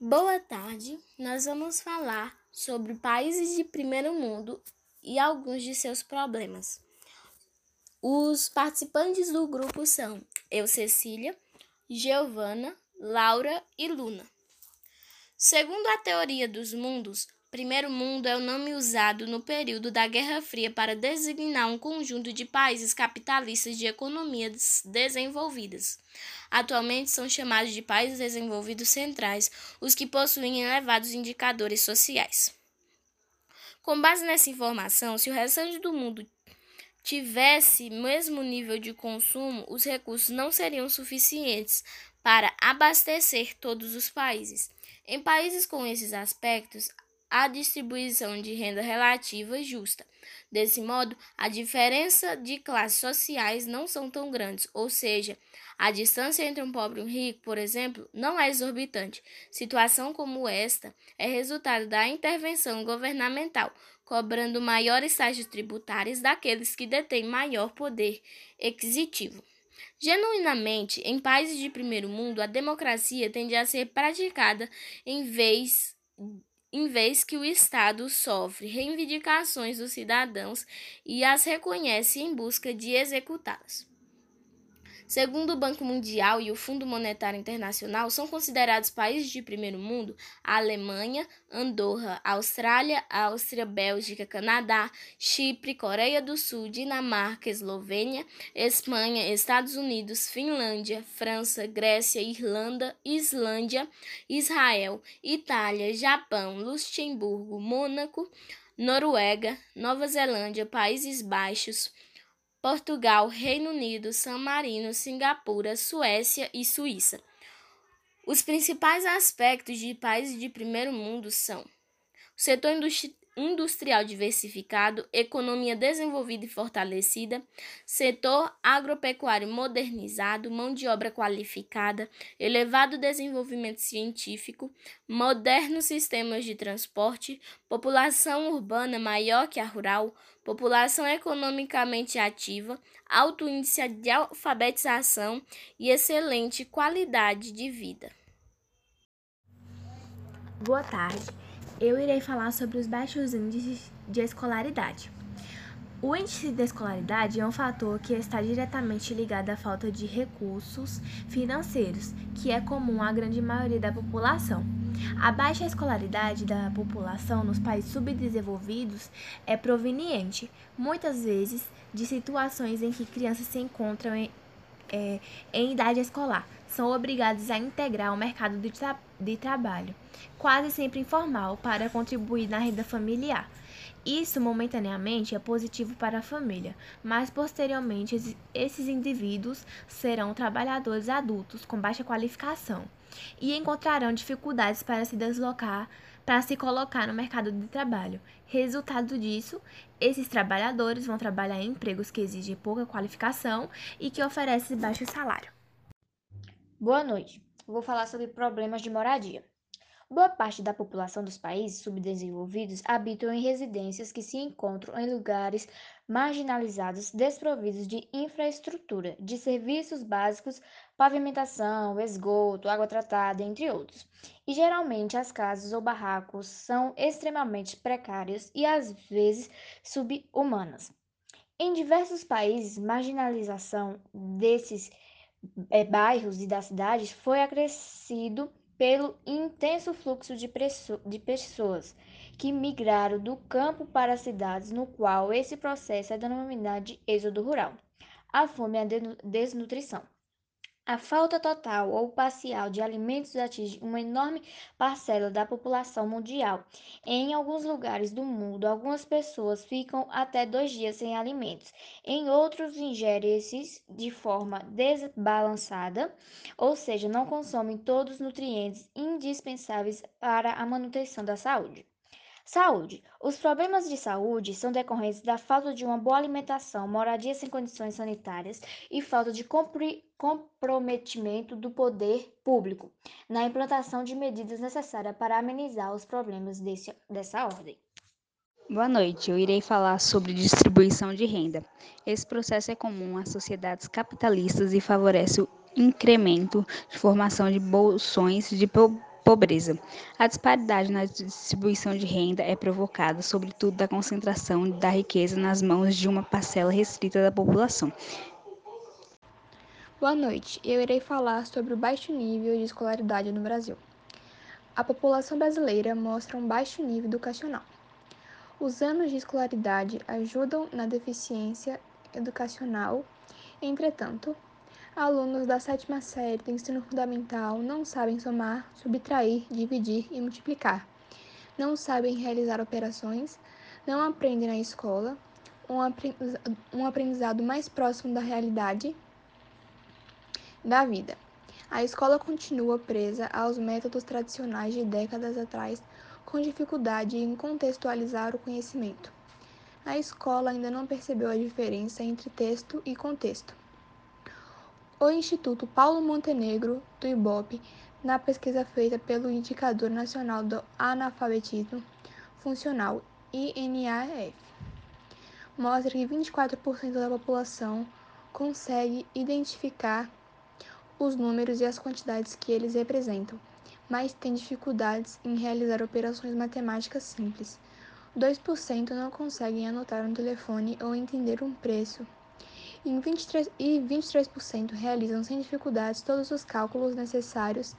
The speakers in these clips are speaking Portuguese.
Boa tarde, nós vamos falar sobre países de primeiro mundo e alguns de seus problemas. Os participantes do grupo são eu, Cecília, Giovana, Laura e Luna. Segundo a teoria dos mundos, Primeiro Mundo é o nome usado no período da Guerra Fria para designar um conjunto de países capitalistas de economias desenvolvidas. Atualmente são chamados de países desenvolvidos centrais os que possuem elevados indicadores sociais. Com base nessa informação, se o restante do mundo tivesse mesmo nível de consumo, os recursos não seriam suficientes para abastecer todos os países. Em países com esses aspectos, a distribuição de renda relativa justa. Desse modo, a diferença de classes sociais não são tão grandes, ou seja, a distância entre um pobre e um rico, por exemplo, não é exorbitante. Situação como esta é resultado da intervenção governamental, cobrando maiores taxas tributárias daqueles que detêm maior poder aquisitivo. Genuinamente, em países de primeiro mundo, a democracia tende a ser praticada em vez em vez que o Estado sofre reivindicações dos cidadãos e as reconhece em busca de executá-las. Segundo o Banco Mundial e o Fundo Monetário Internacional, são considerados países de primeiro mundo. A Alemanha, Andorra, Austrália, Áustria, Bélgica, Canadá, Chipre, Coreia do Sul, Dinamarca, Eslovênia, Espanha, Estados Unidos, Finlândia, França, Grécia, Irlanda, Islândia, Israel, Itália, Japão, Luxemburgo, Mônaco, Noruega, Nova Zelândia, Países Baixos, Portugal, Reino Unido, San Marino, Singapura, Suécia e Suíça. Os principais aspectos de países de primeiro mundo são o setor industrial diversificado, economia desenvolvida e fortalecida, setor agropecuário modernizado, mão de obra qualificada, elevado desenvolvimento científico, modernos sistemas de transporte, população urbana maior que a rural, população economicamente ativa, alto índice de alfabetização e excelente qualidade de vida. Boa tarde. Eu irei falar sobre os baixos índices de escolaridade. O índice de escolaridade é um fator que está diretamente ligado à falta de recursos financeiros, que é comum à grande maioria da população. A baixa escolaridade da população nos países subdesenvolvidos é proveniente, muitas vezes, de situações em que crianças se encontram em, é, em idade escolar, são obrigadas a integrar o mercado de, tra de trabalho, quase sempre informal, para contribuir na renda familiar. Isso momentaneamente é positivo para a família, mas posteriormente esses indivíduos serão trabalhadores adultos com baixa qualificação e encontrarão dificuldades para se deslocar, para se colocar no mercado de trabalho. Resultado disso, esses trabalhadores vão trabalhar em empregos que exigem pouca qualificação e que oferecem baixo salário. Boa noite. Vou falar sobre problemas de moradia. Boa parte da população dos países subdesenvolvidos habitam em residências que se encontram em lugares marginalizados, desprovidos de infraestrutura, de serviços básicos, pavimentação, esgoto, água tratada, entre outros. E geralmente as casas ou barracos são extremamente precárias e às vezes subhumanas. Em diversos países, marginalização desses é, bairros e das cidades foi acrescido pelo intenso fluxo de, de pessoas que migraram do campo para as cidades, no qual esse processo é denominado de êxodo rural. A fome e a desnutrição. A falta total ou parcial de alimentos atinge uma enorme parcela da população mundial. Em alguns lugares do mundo, algumas pessoas ficam até dois dias sem alimentos. Em outros, ingerem esses de forma desbalançada, ou seja, não consomem todos os nutrientes indispensáveis para a manutenção da saúde. Saúde. Os problemas de saúde são decorrentes da falta de uma boa alimentação, moradia sem condições sanitárias e falta de comprometimento do poder público na implantação de medidas necessárias para amenizar os problemas desse, dessa ordem. Boa noite, eu irei falar sobre distribuição de renda. Esse processo é comum às sociedades capitalistas e favorece o incremento de formação de bolsões de pobreza. A disparidade na distribuição de renda é provocada, sobretudo, da concentração da riqueza nas mãos de uma parcela restrita da população. Boa noite. Eu irei falar sobre o baixo nível de escolaridade no Brasil. A população brasileira mostra um baixo nível educacional. Os anos de escolaridade ajudam na deficiência educacional, entretanto, alunos da sétima série do ensino fundamental não sabem somar, subtrair, dividir e multiplicar, não sabem realizar operações, não aprendem na escola, um aprendizado mais próximo da realidade da vida. A escola continua presa aos métodos tradicionais de décadas atrás, com dificuldade em contextualizar o conhecimento. A escola ainda não percebeu a diferença entre texto e contexto. O Instituto Paulo Montenegro, do IBOP, na pesquisa feita pelo Indicador Nacional do Analfabetismo Funcional, INAF, mostra que 24% da população consegue identificar os números e as quantidades que eles representam, mas tem dificuldades em realizar operações matemáticas simples. 2% não conseguem anotar um telefone ou entender um preço. E 23%, e 23% realizam sem dificuldades todos os cálculos necessários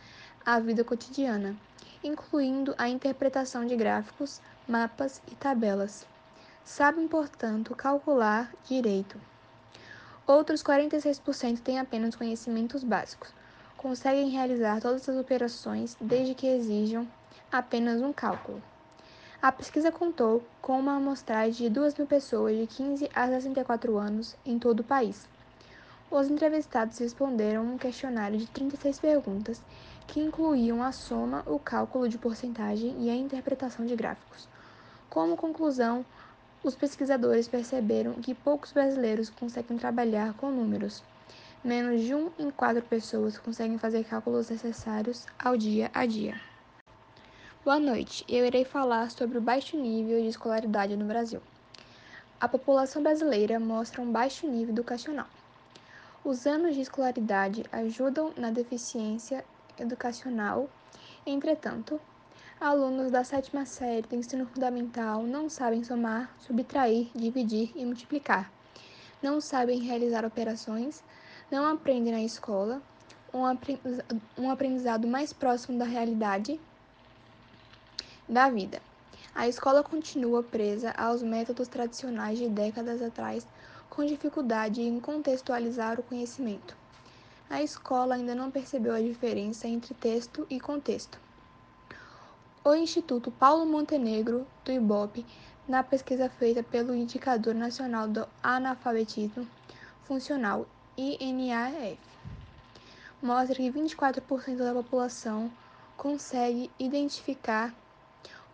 à vida cotidiana, incluindo a interpretação de gráficos, mapas e tabelas. Sabem, portanto, calcular direito. Outros 46% têm apenas conhecimentos básicos. Conseguem realizar todas as operações desde que exijam apenas um cálculo. A pesquisa contou com uma amostragem de 2 mil pessoas de 15 a 64 anos em todo o país. Os entrevistados responderam um questionário de 36 perguntas que incluíam a soma, o cálculo de porcentagem e a interpretação de gráficos. Como conclusão, os pesquisadores perceberam que poucos brasileiros conseguem trabalhar com números. Menos de um em quatro pessoas conseguem fazer cálculos necessários ao dia a dia. Boa noite. Eu irei falar sobre o baixo nível de escolaridade no Brasil. A população brasileira mostra um baixo nível educacional. Os anos de escolaridade ajudam na deficiência educacional, entretanto, alunos da sétima série do ensino fundamental não sabem somar, subtrair, dividir e multiplicar, não sabem realizar operações, não aprendem na escola, um aprendizado mais próximo da realidade da vida. A escola continua presa aos métodos tradicionais de décadas atrás, com dificuldade em contextualizar o conhecimento. A escola ainda não percebeu a diferença entre texto e contexto. O Instituto Paulo Montenegro, do IBOP, na pesquisa feita pelo Indicador Nacional do Analfabetismo Funcional, INAF, mostra que 24% da população consegue identificar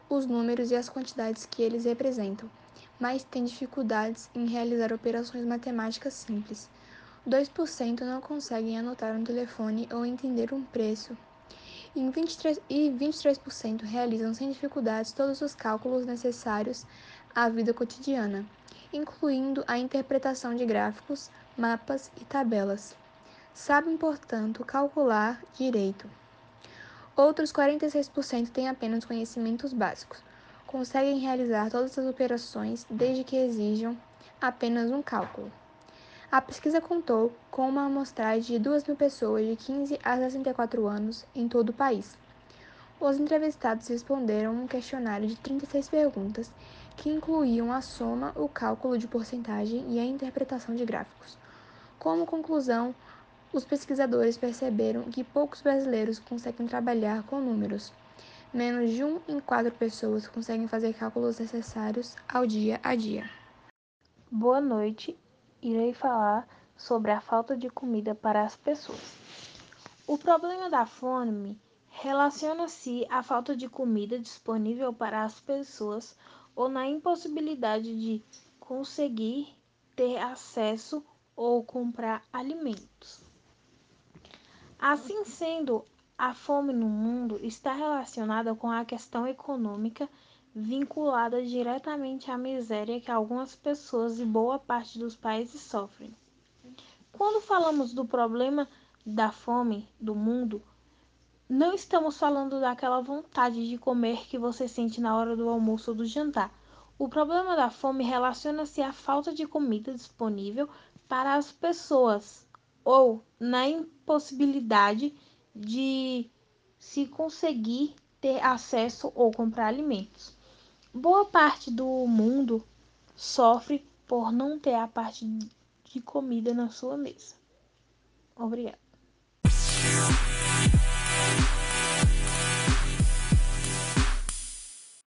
os números e as quantidades que eles representam, mas tem dificuldades em realizar operações matemáticas simples. 2% não conseguem anotar um telefone ou entender um preço e 23%, e 23% realizam sem dificuldades todos os cálculos necessários à vida cotidiana, incluindo a interpretação de gráficos, mapas e tabelas. Sabem, portanto, calcular direito. Outros 46% têm apenas conhecimentos básicos. Conseguem realizar todas as operações desde que exijam apenas um cálculo. A pesquisa contou com uma amostragem de 2 mil pessoas de 15 a 64 anos em todo o país. Os entrevistados responderam um questionário de 36 perguntas que incluíam a soma, o cálculo de porcentagem e a interpretação de gráficos. Como conclusão, os pesquisadores perceberam que poucos brasileiros conseguem trabalhar com números. Menos de um em quatro pessoas conseguem fazer cálculos necessários ao dia a dia. Boa noite irei falar sobre a falta de comida para as pessoas. O problema da fome relaciona-se à falta de comida disponível para as pessoas ou na impossibilidade de conseguir ter acesso ou comprar alimentos. Assim sendo, a fome no mundo está relacionada com a questão econômica vinculada diretamente à miséria que algumas pessoas e boa parte dos países sofrem. Quando falamos do problema da fome do mundo, não estamos falando daquela vontade de comer que você sente na hora do almoço ou do jantar. O problema da fome relaciona-se à falta de comida disponível para as pessoas ou na impossibilidade de se conseguir ter acesso ou comprar alimentos. Boa parte do mundo sofre por não ter a parte de comida na sua mesa. Obrigada.